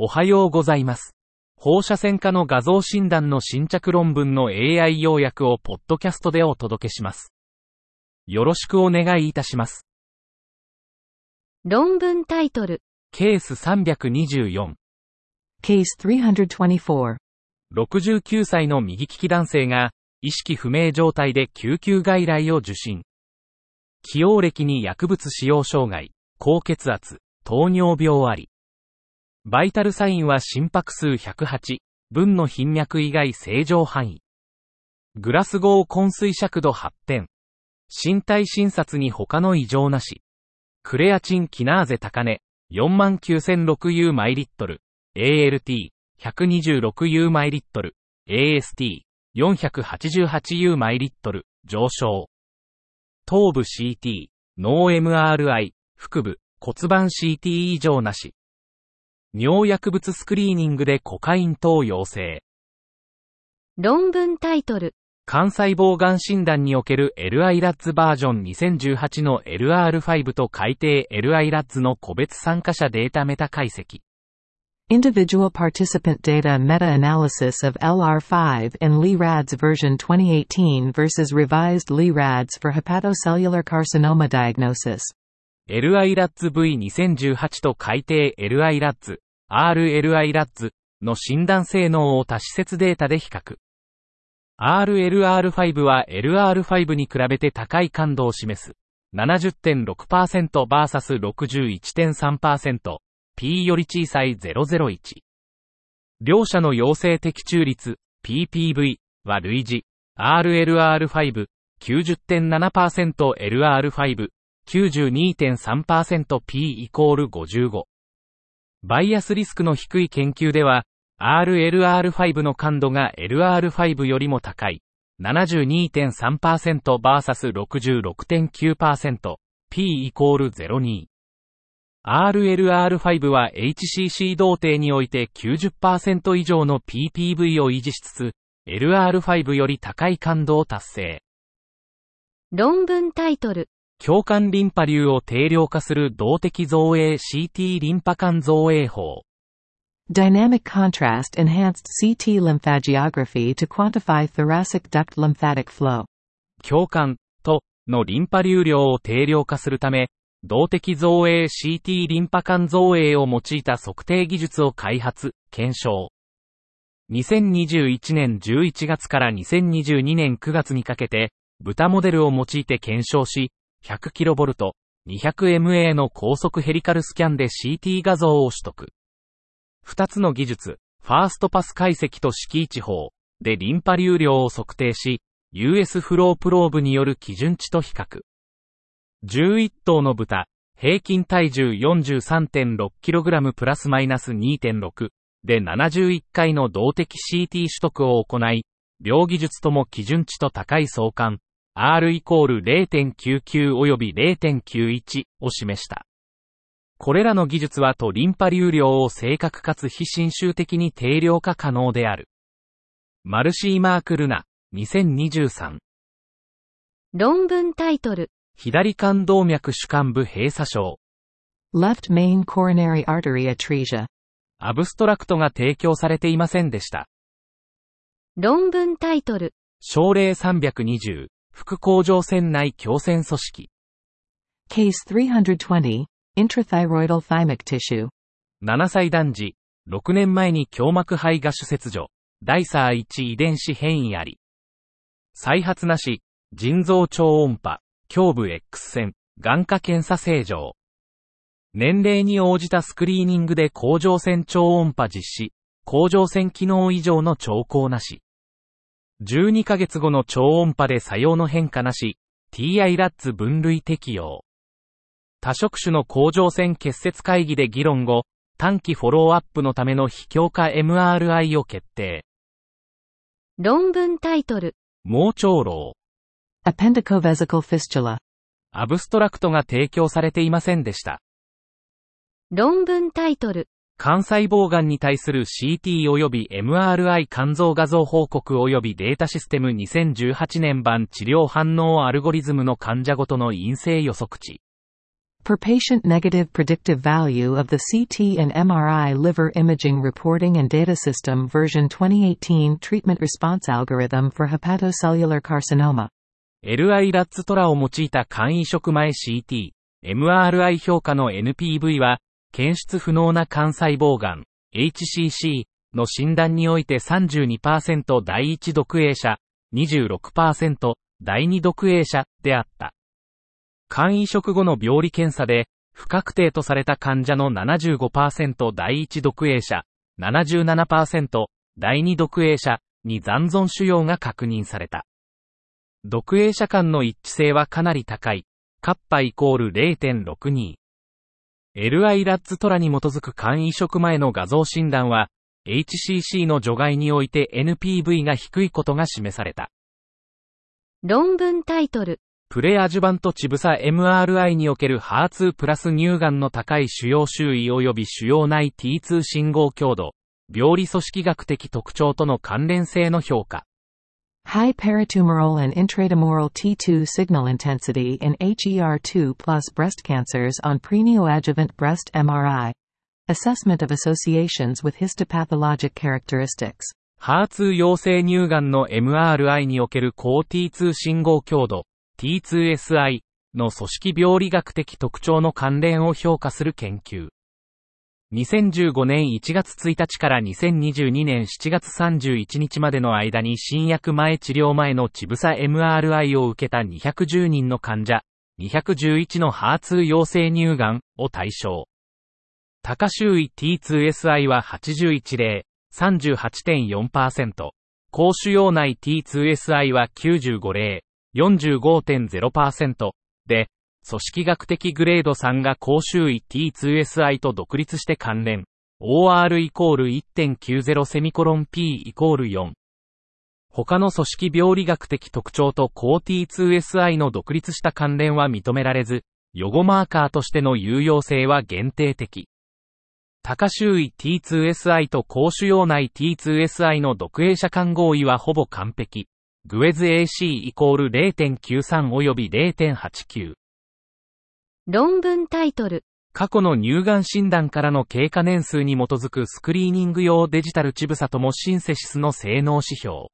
おはようございます。放射線科の画像診断の新着論文の AI 要約をポッドキャストでお届けします。よろしくお願いいたします。論文タイトル、ケース324、Case 324. 69歳の右利き男性が、意識不明状態で救急外来を受診。起用歴に薬物使用障害、高血圧、糖尿病あり。バイタルサインは心拍数108、分の頻脈以外正常範囲。グラスゴー昏睡尺度8点。身体診察に他の異常なし。クレアチンキナーゼ高値、49006U マイリットル。ALT、126U マイリットル。AST、488U マイリットル、上昇。頭部 CT、脳 MRI、腹部、骨盤 CT 異常なし。尿薬物スクリーニングでコカイン等陽性。論文タイトル、肝細胞がん診断における LIRADS バージョン2018の LR5 と改定 LIRADS の個別参加者データメタ解析。Individual participant data meta-analysis of LR5 in LIRADS version 2018 versus revised LIRADS for hepatocellular carcinoma diagnosis. LIRADS V2018 と改定 LIRADS、RLIRADS の診断性能を多施設データで比較。RLR5 は LR5 に比べて高い感度を示す。70.6%vs61.3%。P より小さい001。両者の陽性的中率、PPV は類似。RLR5、90.7%LR5 92.3% P イコール55。バイアスリスクの低い研究では、RLR5 の感度が LR5 よりも高い。72.3%vs66.9%。P イコール02。RLR5 は HCC 同定において90%以上の PPV を維持しつつ、LR5 より高い感度を達成。論文タイトル、共感リンパ流を定量化する動的造影 CT リンパ管造影法。Dynamic contrast enhanced CT lymphagiography to quantify thoracic duct lymphatic flow. 共感とのリンパ流量を定量化するため、動的造影 CT リンパ管造影を用いた測定技術を開発、検証。2021年11月から2022年9月にかけて、豚モデルを用いて検証し、100kV、200MA の高速ヘリカルスキャンで CT 画像を取得。二つの技術、ファーストパス解析と敷地法でリンパ流量を測定し、US フロープローブによる基準値と比較。11頭の豚、平均体重 43.6kg プラスマイナス2.6で71回の動的 CT 取得を行い、両技術とも基準値と高い相関、R イコール0.99及び0.91を示した。これらの技術はとリンパ流量を正確かつ非侵襲的に定量化可能である。マルシー・マーク・ルナ、2023。論文タイトル、左冠動脈主幹部閉鎖症。Left main coronary artery atresia. アブストラクトが提供されていませんでした。論文タイトル、症例320、副甲状腺内強腺組織。Case 320. Intrathyroidal thymic tissue. 7歳男児、6年前に胸膜肺芽腫切除、ダイサー1遺伝子変異あり。再発なし、腎臓超音波、胸部 X 線、眼科検査正常。年齢に応じたスクリーニングで甲状腺超音波実施、甲状腺機能異常の兆候なし。12ヶ月後の超音波で作用の変化なし、TI ラッツ分類適用。多職種の甲状腺結節会議で議論後、短期フォローアップのための非強化 MRI を決定。論文タイトル、盲腸瘻。Appendicovesical fistula. アブストラクトが提供されていませんでした。論文タイトル、肝細胞癌に対する CT 及び MRI 肝臓画像報告及びデータシステム2018年版治療反応アルゴリズムの患者ごとの陰性予測値。Per patient negative predictive value of the CT and MRI liver imaging reporting and data system version 2018 treatment response algorithm for hepatocellular carcinoma. LI ラッツトラを用いた肝移植前 CT、MRI 評価の NPV は、検出不能な肝細胞癌、HCC の診断において32%第一独影者、26%第二独影者であった。肝移植後の病理検査で、不確定とされた患者の75%第一独影者、77%第二独影者に残存腫瘍が確認された。独影者間の一致性はかなり高い。カッパイコール0.62。LI ラッツトラに基づく肝移植前の画像診断は、HCC の除外において NPV が低いことが示された。論文タイトル。プレアジュバントチブサ MRI における HER2 プラス乳がんの高い腫瘍周囲及び腫瘍内 T2 信号強度、病理組織学的特徴との関連性の評価。High peritumoral and intratumoral T2 signal intensity in HER2 plus breast cancers on pre-neoadjuvant breast MRI. Assessment of associations with histopathologic characteristics. ハーツ陽性乳がんの MRI における高 T2 信号強度 T2SI の組織病理学的特徴の関連を評価する研究。 2015年1月1日から2022年7月31日までの間に新薬前治療前のチブサ MRI を受けた210人の患者、211の HER2 陽性乳がんを対象。高周囲 T2SI は81例、38.4%。高腫瘍内 T2SI は95例、45.0%で、組織学的グレード3が高周囲 T2SI と独立して関連。OR イコール1.90セミコロン P イコール4。他の組織病理学的特徴と高 T2SI の独立した関連は認められず、予後マーカーとしての有用性は限定的。高周囲 T2SI と高腫瘍内 T2SI の独影者間合意はほぼ完璧。グエズ AC イコール0.93及び0.89。論文タイトル。過去の乳がん診断からの経過年数に基づくスクリーニング用デジタルチブサトモシンセシスの性能指標。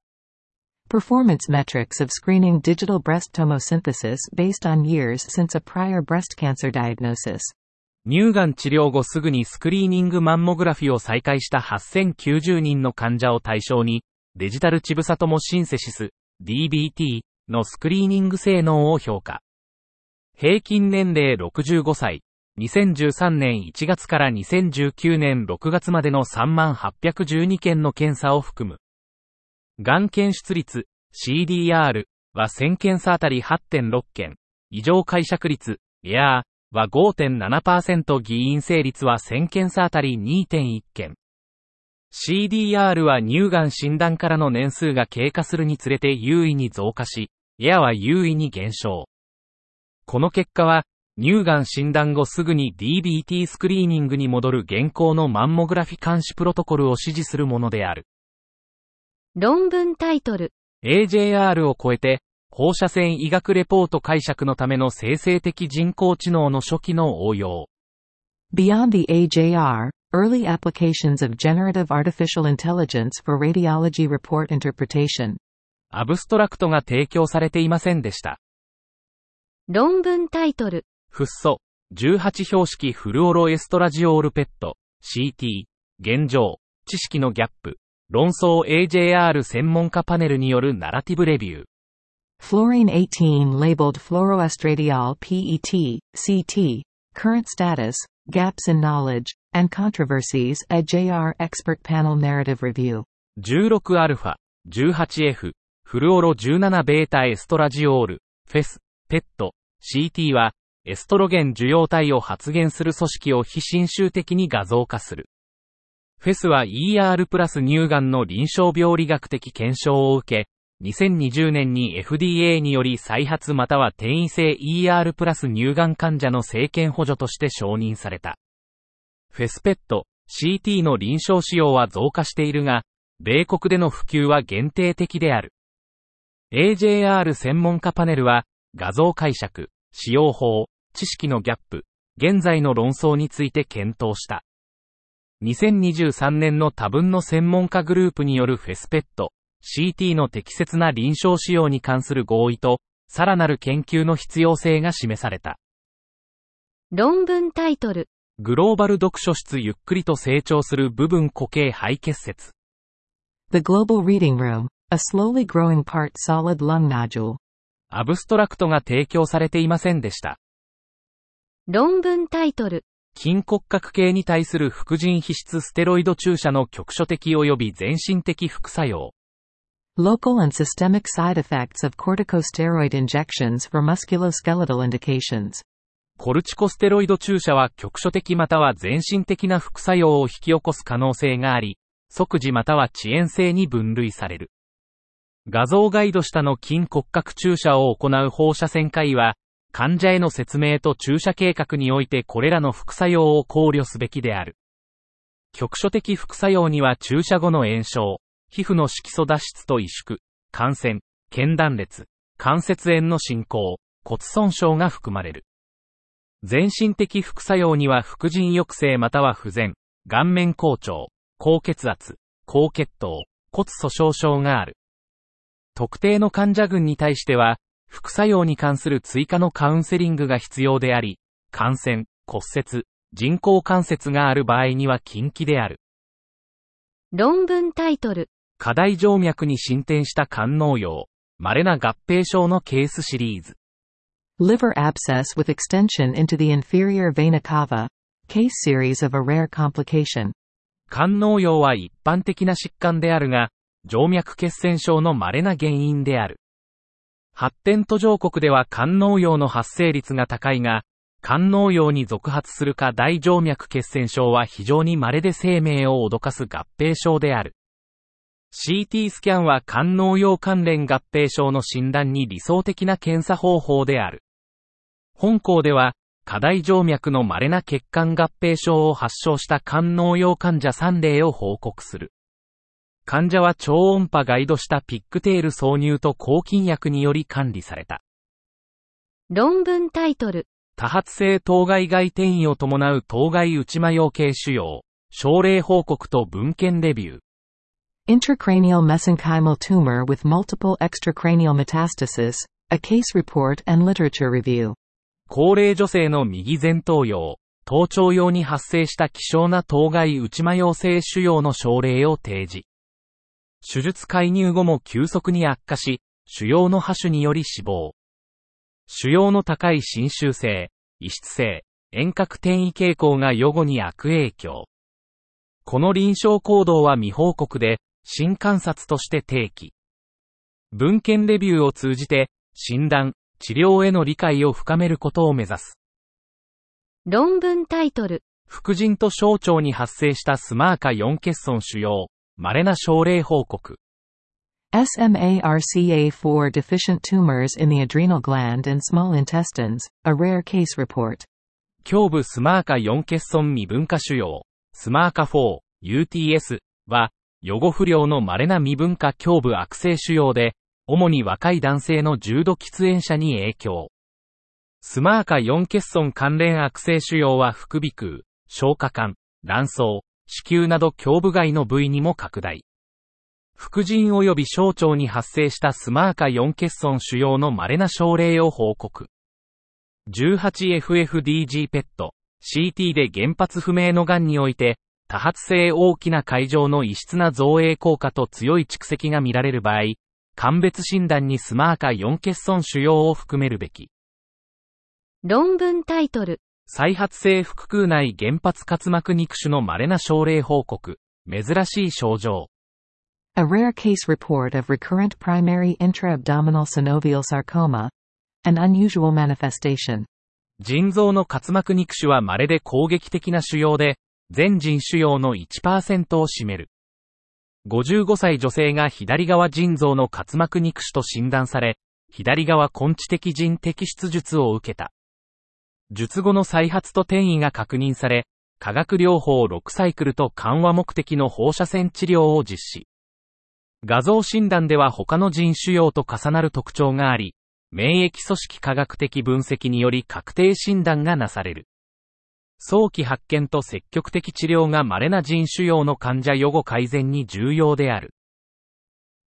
Performance metrics of screening digital breast tomosynthesis based on years since a prior breast cancer diagnosis. 乳がん治療後すぐにスクリーニングマンモグラフィを再開した8090人の患者を対象に、デジタルチブサトモシンセシス、DBT のスクリーニング性能を評価。平均年齢65歳、2013年1月から2019年6月までの3812件の検査を含む。がん検出率、CDR は1000件差あたり8.6件、異常解釈率、エアーは5.7%議員成率は1000件差あたり2.1件。CDR は乳がん診断からの年数が経過するにつれて優位に増加し、エアは優位に減少。この結果は、乳がん診断後すぐに DBT スクリーニングに戻る現行のマンモグラフィ監視プロトコルを指示するものである。論文タイトル。AJR を超えて、放射線医学レポート解釈のための生成的人工知能の初期の応用。Beyond the AJR, early applications of generative artificial intelligence for radiology report interpretation. アブストラクトが提供されていませんでした。論文タイトル。フッ素、18標識フルオロエストラジオールペット、CT、現状、知識のギャップ、論争 AJR 専門家パネルによるナラティブレビュー。Fluorine 18 labeled fluoroestradiol PET, CT, current status, gaps in knowledge, and controversies AJR expert panel narrative review. 16α、18F、フルオロ 17β エストラジオール、フェス、ペット、CT は、エストロゲン受容体を発現する組織を非侵襲的に画像化する。フェスは ER プラス乳がんの臨床病理学的検証を受け、2020年に FDA により再発または転移性 ER プラス乳がん患者の政権補助として承認された。フェスペット、CT の臨床使用は増加しているが、米国での普及は限定的である。AJR 専門家パネルは、画像解釈、使用法、知識のギャップ、現在の論争について検討した。2023年の多分の専門家グループによるフェスペット、CT の適切な臨床使用に関する合意と、さらなる研究の必要性が示された。論文タイトル。グローバル読書室ゆっくりと成長する部分固形肺結節。The Global Reading Room, a slowly growing part solid lung nodule. アブストラクトが提供されていませんでした。論文タイトル。筋骨格系に対する副腎皮質ステロイド注射の局所的及び全身的副作用。Local and systemic side effects of corticosteroid injections for musculoskeletal indications. コルチコステロイド注射は局所的または全身的な副作用を引き起こす可能性があり、即時または遅延性に分類される。画像ガイド下の筋骨格注射を行う放射線科医は、患者への説明と注射計画においてこれらの副作用を考慮すべきである。局所的副作用には注射後の炎症、皮膚の色素脱出と萎縮、感染、腱断裂、関節炎の進行、骨損傷が含まれる。全身的副作用には副腎抑制または不全、顔面硬調、高血圧、高血糖、骨粗鬆症がある。特定の患者群に対しては、副作用に関する追加のカウンセリングが必要であり、感染、骨折、人工関節がある場合には禁忌である。論文タイトル。過大静脈に進展した肝脳葉、稀な合併症のケースシリーズ。Liver abscess with extension into the inferior vena cava. Case series of a rare complication. 肝脳葉は一般的な疾患であるが、静脈血栓症の稀な原因である。発展途上国では肝脳葉の発生率が高いが、肝脳葉に続発するか大静脈血栓症は非常に稀で生命を脅かす合併症である。CT スキャンは肝脳葉関連合併症の診断に理想的な検査方法である。本校では、過大静脈の稀な血管合併症を発症した肝脳用患者3例を報告する。患者は超音波ガイドしたピックテール挿入と抗菌薬により管理された。論文タイトル。多発性当該外転移を伴う当該内魔様系腫瘍、症例報告と文献レビュー。Intracranial mesenchymal tumor with multiple extracranial metastasis, a case report and literature review. 高齢女性の右前頭葉、頭頂葉に発生した希少な当該内魔様性腫瘍の症例を提示。手術介入後も急速に悪化し、腫瘍の破種により死亡。腫瘍の高い侵襲性、異質性、遠隔転移傾向が予後に悪影響。この臨床行動は未報告で、新観察として提起。文献レビューを通じて、診断、治療への理解を深めることを目指す。論文タイトル。副腎と小腸に発生したスマーカ4欠損腫瘍、稀な症例報告。SMARCA4 deficient tumors in the adrenal gland and small intestines, a rare case report. 胸部スマーカ4欠損未分化腫瘍、スマーカ4、UTS は、予後不良の稀な未分化胸部悪性腫瘍で、主に若い男性の重度喫煙者に影響。スマーカ4欠損関連悪性腫瘍は副鼻腔、消化管、卵巣、子宮など胸部外の部位にも拡大。副腎及び小腸に発生したスマーカ4欠損腫瘍の稀な症例を報告。18FFDG ペット、CT で原発不明の癌において、多発性大きな会場の異質な造影効果と強い蓄積が見られる場合、鑑別診断にスマーカ4欠損腫瘍を含めるべき。論文タイトル。再発性腹腔内原発滑膜肉腫の稀な症例報告。珍しい症状。A rare case report of recurrent primary intraabdominal synovial sarcoma. An unusual manifestation. 腎臓の滑膜肉腫は稀で攻撃的な腫瘍で、全腎腫瘍の1%を占める。55歳女性が左側腎臓の滑膜肉腫と診断され、左側根治的腎摘出術を受けた。術後の再発と転移が確認され、化学療法6サイクルと緩和目的の放射線治療を実施。画像診断では他の腎腫瘍と重なる特徴があり、免疫組織科学的分析により確定診断がなされる。早期発見と積極的治療が稀な腎腫瘍の患者予後改善に重要である。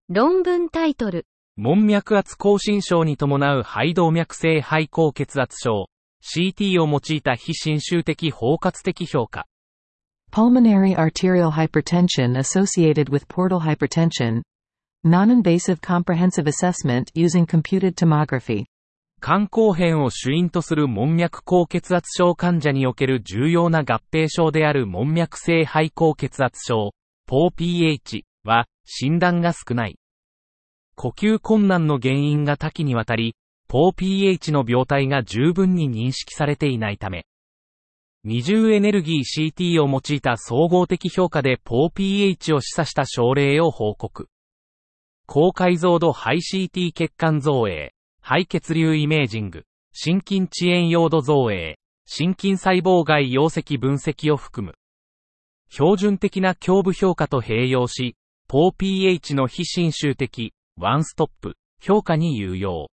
論文タイトル。門脈圧亢進症に伴う肺動脈性肺高血圧症、CT を用いた非侵襲的包括的評価。Pulmonary arterial hypertension associated with portal hypertension. Non-invasive comprehensive assessment using computed tomography. 肝硬変を主因とする門脈高血圧症患者における重要な合併症である門脈性肺高血圧症、POPH は診断が少ない。呼吸困難の原因が多岐にわたり、POPH の病態が十分に認識されていないため、二重エネルギー CT を用いた総合的評価で POPH を示唆した症例を報告。高解像度肺 CT 血管造影、肺血流イメージング、心筋遅延用度造影、心筋細胞外溶石分析を含む。標準的な胸部評価と併用し、POPH の非侵襲的、ワンストップ、評価に有用。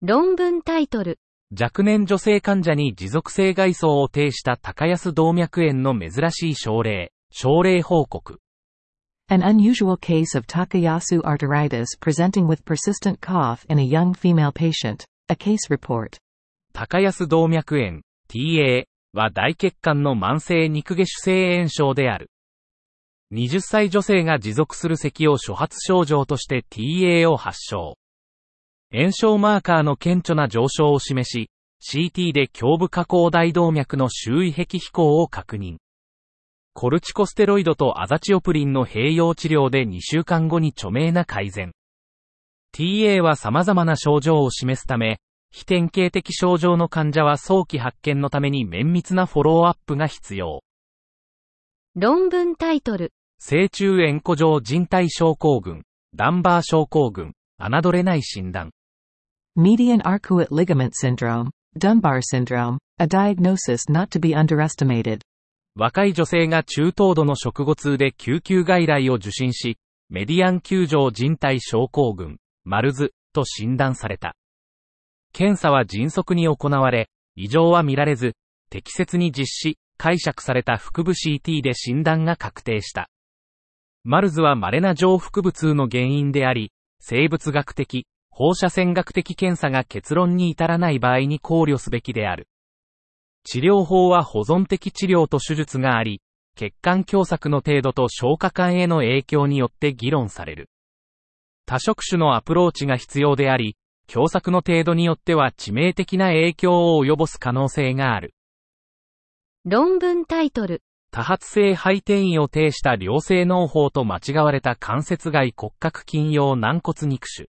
論文タイトル。若年女性患者に持続性外装を呈した高安動脈炎の珍しい症例、症例報告。An unusual case of Takayasu arteritis presenting with persistent cough in a young female patient. A case report. 高安動脈炎、TA は大血管の慢性肉下主性炎症である。20歳女性が持続する咳を初発症状として TA を発症。炎症マーカーの顕著な上昇を示し、CT で胸部下降大動脈の周囲壁飛行を確認。コルチコステロイドとアザチオプリンの併用治療で2週間後に著名な改善。TA は様々な症状を示すため、非典型的症状の患者は早期発見のために綿密なフォローアップが必要。論文タイトル。正中円弧状人体症候群、ダンバー症候群、侮れない診断。Median arcuate ligament syndrome, Dunbar syndrome, a diagnosis not to be underestimated. 若い女性が中等度の食後痛で救急外来を受診し、メディアン球状人体症候群、マルズ、と診断された。検査は迅速に行われ、異常は見られず、適切に実施、解釈された腹部 CT で診断が確定した。マルズは稀な上腹部痛の原因であり、生物学的、放射線学的検査が結論に至らない場合に考慮すべきである。治療法は保存的治療と手術があり、血管狭窄の程度と消化管への影響によって議論される。多職種のアプローチが必要であり、狭窄の程度によっては致命的な影響を及ぼす可能性がある。論文タイトル。多発性肺転移を呈した良性脳胞と間違われた関節外骨格筋用軟骨肉腫。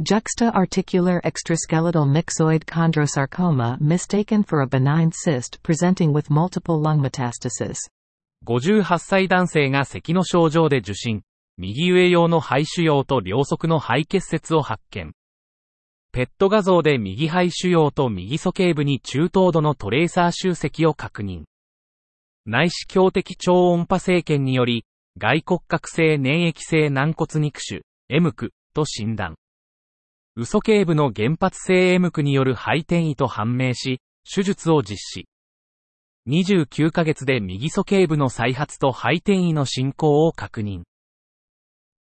Juxta-articular extraskeletal myxoid chondrosarcoma mistaken for a benign cyst presenting with multiple lung metastasis. 58歳男性が咳の症状で受診。右上用の肺腫瘍と両側の肺結節を発見。ペット画像で右肺腫瘍と右鼠径部に中等度のトレーサー集積を確認。内視鏡的超音波生検により、外骨格性粘液性軟骨肉腫、エムクと診断。嘘頸部の原発性エムクによる肺転移と判明し、手術を実施。29ヶ月で右鼠頸部の再発と肺転移の進行を確認。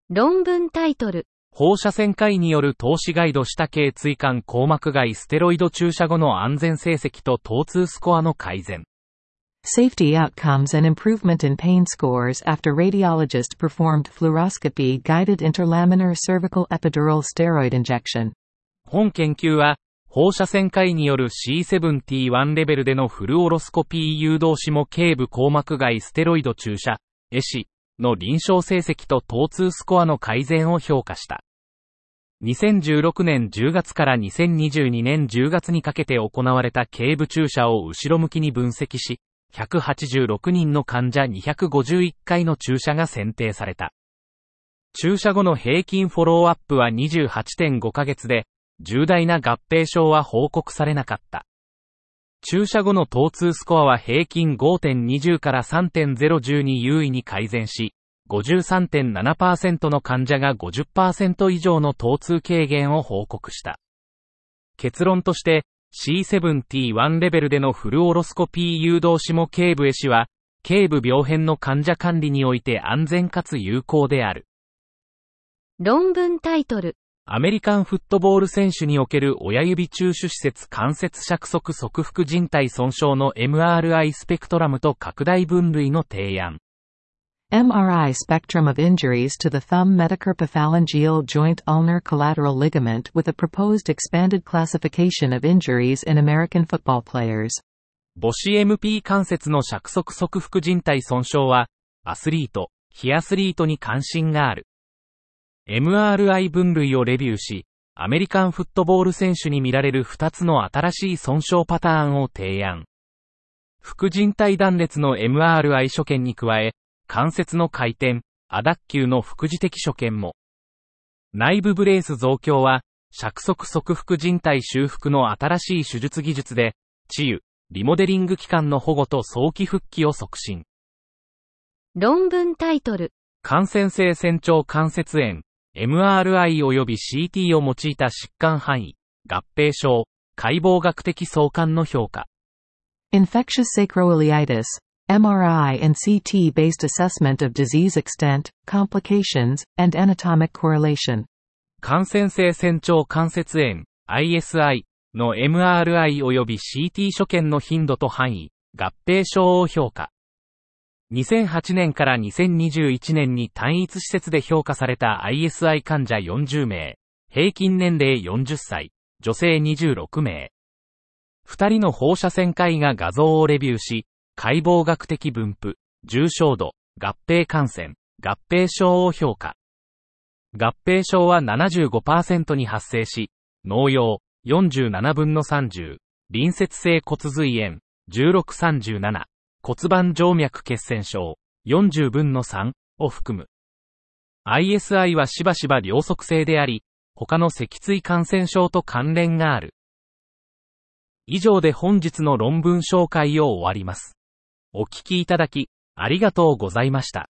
論文タイトル。放射線科医による投資ガイド下系椎間硬膜外ステロイド注射後の安全成績と疼痛スコアの改善。Safety outcomes and improvement in pain scores after radiologist performed fluoroscopy guided interlaminar cervical epidural steroid injection. 本研究は、放射線科医による C7T1 レベルでのフルオロスコピー誘導子も頸部硬膜外ステロイド注射、エシの臨床成績と疼痛スコアの改善を評価した。2016年10月から2022年10月にかけて行われた頸部注射を後ろ向きに分析し、186人の患者251回の注射が選定された。注射後の平均フォローアップは28.5ヶ月で、重大な合併症は報告されなかった。注射後の疼痛スコアは平均5.20から3.010に優位に改善し、53.7%の患者が50%以上の疼痛軽減を報告した。結論として、C7T1 レベルでのフルオロスコピー誘導子も頸部へしは、頸部病変の患者管理において安全かつ有効である。論文タイトル。アメリカンフットボール選手における親指中手施設関節尺側側腹靭帯損傷の MRI スペクトラムと拡大分類の提案。MRI spectrum of injuries to the thumb metacarpophalangeal joint ulnar collateral ligament with a proposed expanded classification of injuries in American football players. 母子 MP 関節の尺側側腹靭帯損傷は、アスリート、非アスリートに関心がある。MRI 分類をレビューし、アメリカンフットボール選手に見られる2つの新しい損傷パターンを提案。副靭帯断裂の MRI 所見に加え、関節の回転、アダッキューの副次的所見も。内部ブレース増強は、尺側側副靭帯修復の新しい手術技術で、治癒、リモデリング期間の保護と早期復帰を促進。論文タイトル。感染性仙腸関節炎、MRI 及び CT を用いた疾患範囲、合併症、解剖学的相関の評価。Infectious sacroiliitis, MRI and CT based assessment of disease extent, complications, and anatomic correlation. 感染性仙腸関節炎、ISI の MRI 及び CT 所見の頻度と範囲、合併症を評価。2008年から2021年に単一施設で評価された ISI 患者40名、平均年齢40歳、女性26名。二人の放射線科医が画像をレビューし、解剖学的分布、重症度、合併感染、合併症を評価。合併症は75%に発生し、農用、47分の30、隣接性骨髄炎、1637、骨盤静脈血栓症、40分の3を含む。ISI はしばしば両側性であり、他の脊椎感染症と関連がある。以上で本日の論文紹介を終わります。お聞きいただき、ありがとうございました。